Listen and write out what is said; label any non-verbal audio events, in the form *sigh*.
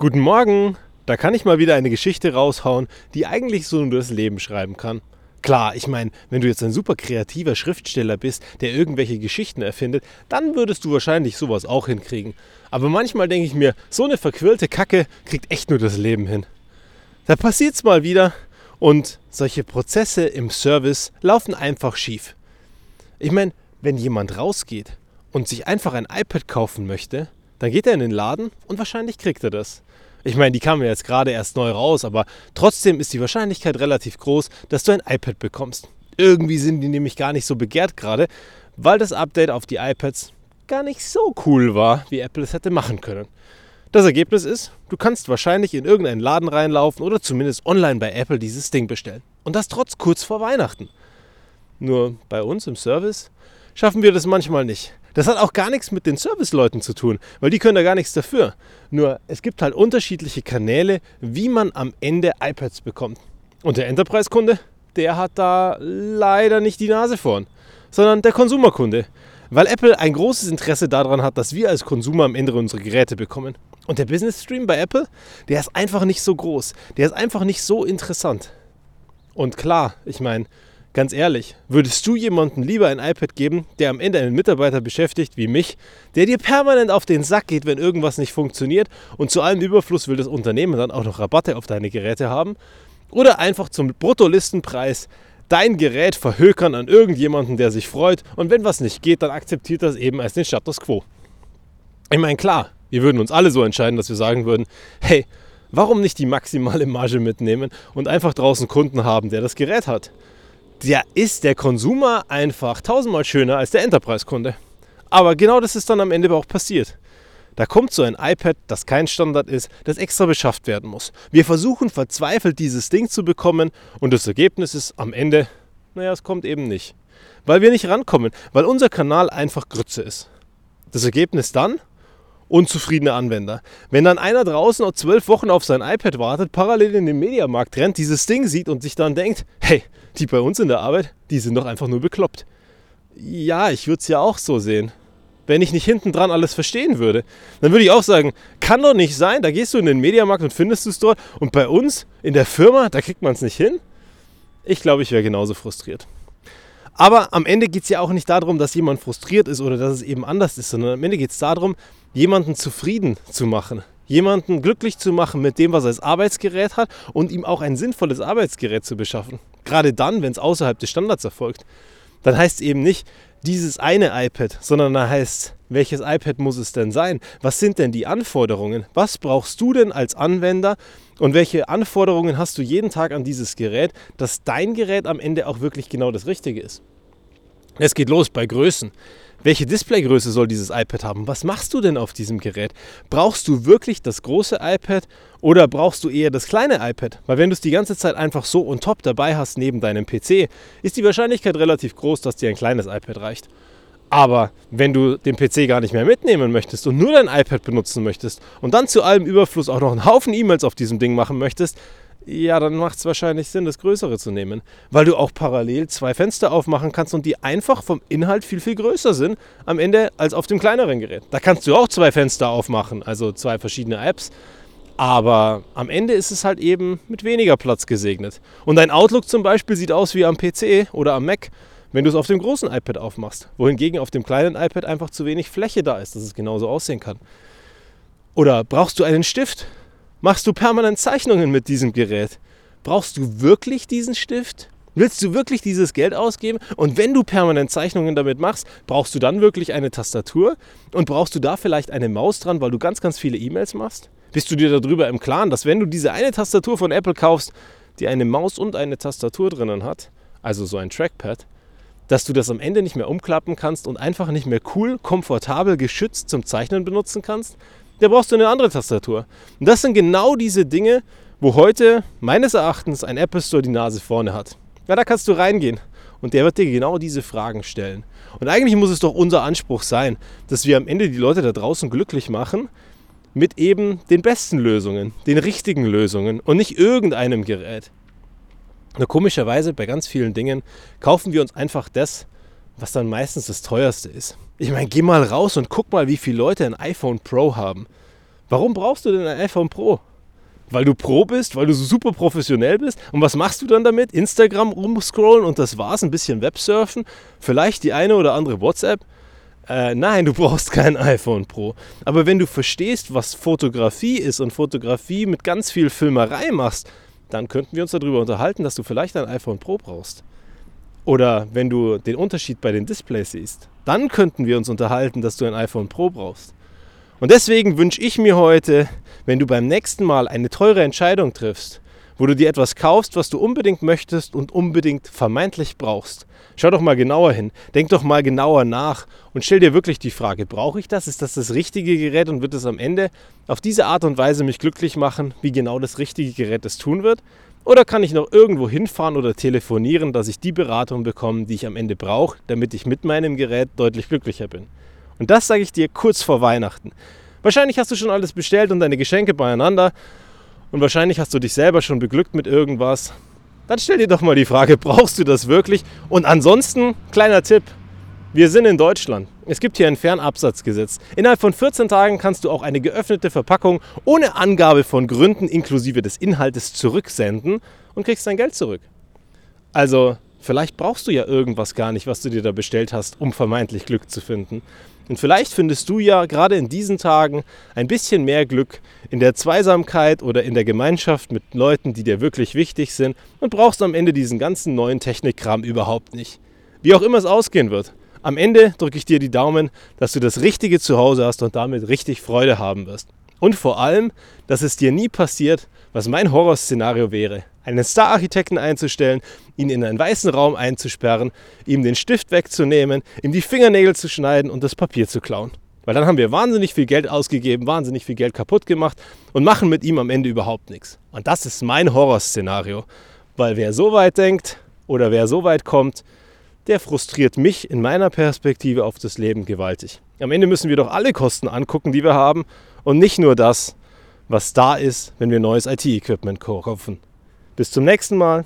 Guten Morgen! Da kann ich mal wieder eine Geschichte raushauen, die eigentlich so nur das Leben schreiben kann. Klar, ich meine, wenn du jetzt ein super kreativer Schriftsteller bist, der irgendwelche Geschichten erfindet, dann würdest du wahrscheinlich sowas auch hinkriegen. Aber manchmal denke ich mir, so eine verquirlte Kacke kriegt echt nur das Leben hin. Da passiert's mal wieder und solche Prozesse im Service laufen einfach schief. Ich meine, wenn jemand rausgeht und sich einfach ein iPad kaufen möchte, dann geht er in den Laden und wahrscheinlich kriegt er das. Ich meine, die kamen jetzt gerade erst neu raus, aber trotzdem ist die Wahrscheinlichkeit relativ groß, dass du ein iPad bekommst. Irgendwie sind die nämlich gar nicht so begehrt gerade, weil das Update auf die iPads gar nicht so cool war, wie Apple es hätte machen können. Das Ergebnis ist, du kannst wahrscheinlich in irgendeinen Laden reinlaufen oder zumindest online bei Apple dieses Ding bestellen. Und das trotz kurz vor Weihnachten. Nur bei uns im Service schaffen wir das manchmal nicht. Das hat auch gar nichts mit den Serviceleuten zu tun, weil die können da gar nichts dafür. Nur es gibt halt unterschiedliche Kanäle, wie man am Ende iPads bekommt. Und der Enterprise-Kunde, der hat da leider nicht die Nase vorn, sondern der Konsumerkunde. Weil Apple ein großes Interesse daran hat, dass wir als Konsumer am Ende unsere Geräte bekommen. Und der Business Stream bei Apple, der ist einfach nicht so groß. Der ist einfach nicht so interessant. Und klar, ich meine, Ganz ehrlich, würdest du jemandem lieber ein iPad geben, der am Ende einen Mitarbeiter beschäftigt wie mich, der dir permanent auf den Sack geht, wenn irgendwas nicht funktioniert und zu allem Überfluss will das Unternehmen dann auch noch Rabatte auf deine Geräte haben? Oder einfach zum Bruttolistenpreis dein Gerät verhökern an irgendjemanden, der sich freut und wenn was nicht geht, dann akzeptiert das eben als den Status quo. Ich meine, klar, wir würden uns alle so entscheiden, dass wir sagen würden, hey, warum nicht die maximale Marge mitnehmen und einfach draußen Kunden haben, der das Gerät hat? Der ist der Konsumer einfach tausendmal schöner als der Enterprise-Kunde. Aber genau das ist dann am Ende auch passiert. Da kommt so ein iPad, das kein Standard ist, das extra beschafft werden muss. Wir versuchen verzweifelt dieses Ding zu bekommen und das Ergebnis ist am Ende, naja, es kommt eben nicht. Weil wir nicht rankommen, weil unser Kanal einfach Grütze ist. Das Ergebnis dann? Unzufriedene Anwender. Wenn dann einer draußen noch zwölf Wochen auf sein iPad wartet, parallel in den Mediamarkt rennt, dieses Ding sieht und sich dann denkt, hey, die bei uns in der Arbeit, die sind doch einfach nur bekloppt. Ja, ich würde es ja auch so sehen. Wenn ich nicht hinten dran alles verstehen würde, dann würde ich auch sagen, kann doch nicht sein, da gehst du in den Mediamarkt und findest es dort und bei uns in der Firma, da kriegt man es nicht hin. Ich glaube, ich wäre genauso frustriert. Aber am Ende geht es ja auch nicht darum, dass jemand frustriert ist oder dass es eben anders ist, sondern am Ende geht es darum, jemanden zufrieden zu machen jemanden glücklich zu machen mit dem, was er als Arbeitsgerät hat und ihm auch ein sinnvolles Arbeitsgerät zu beschaffen. Gerade dann, wenn es außerhalb des Standards erfolgt. Dann heißt es eben nicht dieses eine iPad, sondern dann heißt, welches iPad muss es denn sein? Was sind denn die Anforderungen? Was brauchst du denn als Anwender und welche Anforderungen hast du jeden Tag an dieses Gerät, dass dein Gerät am Ende auch wirklich genau das Richtige ist? Es geht los bei Größen. Welche Displaygröße soll dieses iPad haben? Was machst du denn auf diesem Gerät? Brauchst du wirklich das große iPad oder brauchst du eher das kleine iPad? Weil wenn du es die ganze Zeit einfach so on top dabei hast neben deinem PC, ist die Wahrscheinlichkeit relativ groß, dass dir ein kleines iPad reicht. Aber wenn du den PC gar nicht mehr mitnehmen möchtest und nur dein iPad benutzen möchtest und dann zu allem Überfluss auch noch einen Haufen E-Mails auf diesem Ding machen möchtest, ja, dann macht es wahrscheinlich Sinn, das Größere zu nehmen. Weil du auch parallel zwei Fenster aufmachen kannst und die einfach vom Inhalt viel, viel größer sind am Ende als auf dem kleineren Gerät. Da kannst du auch zwei Fenster aufmachen, also zwei verschiedene Apps. Aber am Ende ist es halt eben mit weniger Platz gesegnet. Und dein Outlook zum Beispiel sieht aus wie am PC oder am Mac, wenn du es auf dem großen iPad aufmachst. Wohingegen auf dem kleinen iPad einfach zu wenig Fläche da ist, dass es genauso aussehen kann. Oder brauchst du einen Stift? Machst du permanent Zeichnungen mit diesem Gerät? Brauchst du wirklich diesen Stift? Willst du wirklich dieses Geld ausgeben? Und wenn du permanent Zeichnungen damit machst, brauchst du dann wirklich eine Tastatur? Und brauchst du da vielleicht eine Maus dran, weil du ganz, ganz viele E-Mails machst? Bist du dir darüber im Klaren, dass wenn du diese eine Tastatur von Apple kaufst, die eine Maus und eine Tastatur drinnen hat, also so ein Trackpad, dass du das am Ende nicht mehr umklappen kannst und einfach nicht mehr cool, komfortabel, geschützt zum Zeichnen benutzen kannst? Der brauchst du eine andere Tastatur. Und das sind genau diese Dinge, wo heute meines Erachtens ein Apple Store die Nase vorne hat. Ja, da kannst du reingehen und der wird dir genau diese Fragen stellen. Und eigentlich muss es doch unser Anspruch sein, dass wir am Ende die Leute da draußen glücklich machen mit eben den besten Lösungen, den richtigen Lösungen und nicht irgendeinem Gerät. Nur komischerweise bei ganz vielen Dingen kaufen wir uns einfach das, was dann meistens das teuerste ist. Ich meine, geh mal raus und guck mal, wie viele Leute ein iPhone Pro haben. Warum brauchst du denn ein iPhone Pro? Weil du Pro bist, weil du so super professionell bist. Und was machst du dann damit? Instagram rumscrollen und das war's, ein bisschen Websurfen, vielleicht die eine oder andere WhatsApp. Äh, nein, du brauchst kein *laughs* iPhone Pro. Aber wenn du verstehst, was Fotografie ist und Fotografie mit ganz viel Filmerei machst, dann könnten wir uns darüber unterhalten, dass du vielleicht ein iPhone Pro brauchst. Oder wenn du den Unterschied bei den Displays siehst, dann könnten wir uns unterhalten, dass du ein iPhone Pro brauchst. Und deswegen wünsche ich mir heute, wenn du beim nächsten Mal eine teure Entscheidung triffst, wo du dir etwas kaufst, was du unbedingt möchtest und unbedingt vermeintlich brauchst. Schau doch mal genauer hin, denk doch mal genauer nach und stell dir wirklich die Frage, brauche ich das? Ist das das richtige Gerät und wird es am Ende auf diese Art und Weise mich glücklich machen, wie genau das richtige Gerät es tun wird? Oder kann ich noch irgendwo hinfahren oder telefonieren, dass ich die Beratung bekomme, die ich am Ende brauche, damit ich mit meinem Gerät deutlich glücklicher bin? Und das sage ich dir kurz vor Weihnachten. Wahrscheinlich hast du schon alles bestellt und deine Geschenke beieinander und wahrscheinlich hast du dich selber schon beglückt mit irgendwas, dann stell dir doch mal die Frage, brauchst du das wirklich? Und ansonsten, kleiner Tipp, wir sind in Deutschland. Es gibt hier ein Fernabsatzgesetz. Innerhalb von 14 Tagen kannst du auch eine geöffnete Verpackung ohne Angabe von Gründen inklusive des Inhaltes zurücksenden und kriegst dein Geld zurück. Also, vielleicht brauchst du ja irgendwas gar nicht, was du dir da bestellt hast, um vermeintlich Glück zu finden. Und vielleicht findest du ja gerade in diesen Tagen ein bisschen mehr Glück in der Zweisamkeit oder in der Gemeinschaft mit Leuten, die dir wirklich wichtig sind und brauchst am Ende diesen ganzen neuen Technikkram überhaupt nicht. Wie auch immer es ausgehen wird. Am Ende drücke ich dir die Daumen, dass du das Richtige zu Hause hast und damit richtig Freude haben wirst. Und vor allem, dass es dir nie passiert, was mein Horrorszenario wäre. Einen Star-Architekten einzustellen, ihn in einen weißen Raum einzusperren, ihm den Stift wegzunehmen, ihm die Fingernägel zu schneiden und das Papier zu klauen. Weil dann haben wir wahnsinnig viel Geld ausgegeben, wahnsinnig viel Geld kaputt gemacht und machen mit ihm am Ende überhaupt nichts. Und das ist mein Horrorszenario. Weil wer so weit denkt oder wer so weit kommt, der frustriert mich in meiner Perspektive auf das Leben gewaltig. Am Ende müssen wir doch alle Kosten angucken, die wir haben und nicht nur das, was da ist, wenn wir neues IT-Equipment kaufen. Bis zum nächsten Mal.